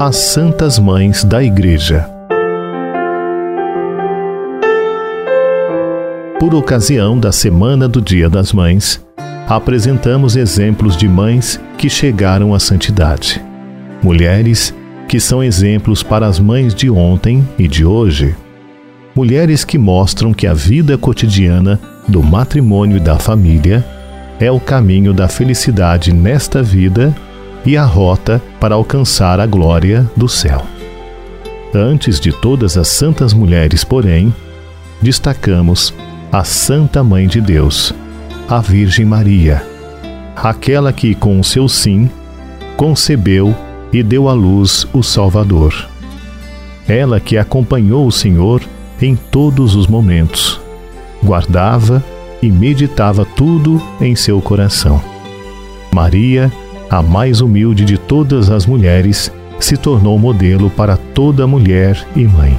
As Santas Mães da Igreja. Por ocasião da Semana do Dia das Mães, apresentamos exemplos de mães que chegaram à santidade. Mulheres que são exemplos para as mães de ontem e de hoje. Mulheres que mostram que a vida cotidiana do matrimônio e da família é o caminho da felicidade nesta vida e a rota para alcançar a glória do céu. Antes de todas as santas mulheres, porém, destacamos a Santa Mãe de Deus, a Virgem Maria, aquela que, com o seu sim, concebeu e deu à luz o Salvador. Ela que acompanhou o Senhor em todos os momentos, guardava e meditava tudo em seu coração. Maria, a mais humilde de todas as mulheres, se tornou modelo para toda mulher e mãe.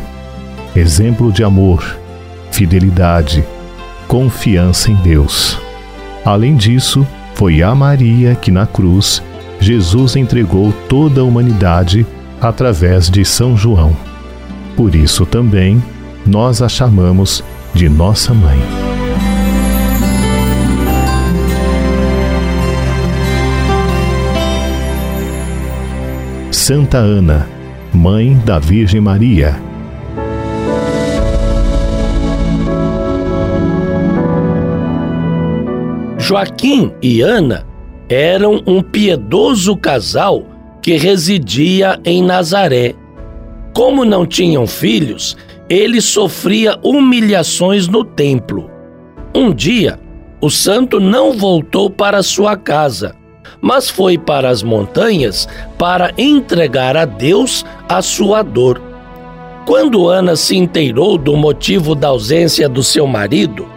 Exemplo de amor, fidelidade, confiança em Deus. Além disso, foi a Maria que na cruz Jesus entregou toda a humanidade através de São João. Por isso também nós a chamamos de nossa mãe. Santa Ana, mãe da Virgem Maria. Joaquim e Ana eram um piedoso casal que residia em Nazaré. Como não tinham filhos, ele sofria humilhações no templo. Um dia, o santo não voltou para sua casa mas foi para as montanhas para entregar a Deus a sua dor. Quando Ana se inteirou do motivo da ausência do seu marido,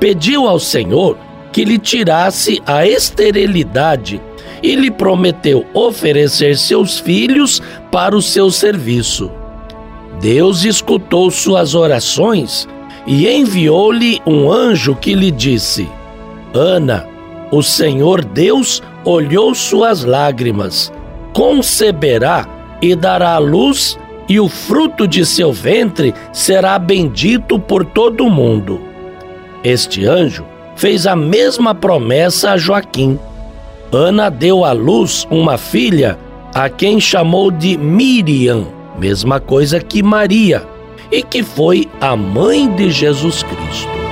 pediu ao Senhor que lhe tirasse a esterilidade e lhe prometeu oferecer seus filhos para o seu serviço. Deus escutou suas orações e enviou-lhe um anjo que lhe disse: Ana, o Senhor Deus olhou suas lágrimas, conceberá e dará luz, e o fruto de seu ventre será bendito por todo o mundo. Este anjo fez a mesma promessa a Joaquim. Ana deu à luz uma filha, a quem chamou de Miriam, mesma coisa que Maria, e que foi a mãe de Jesus Cristo.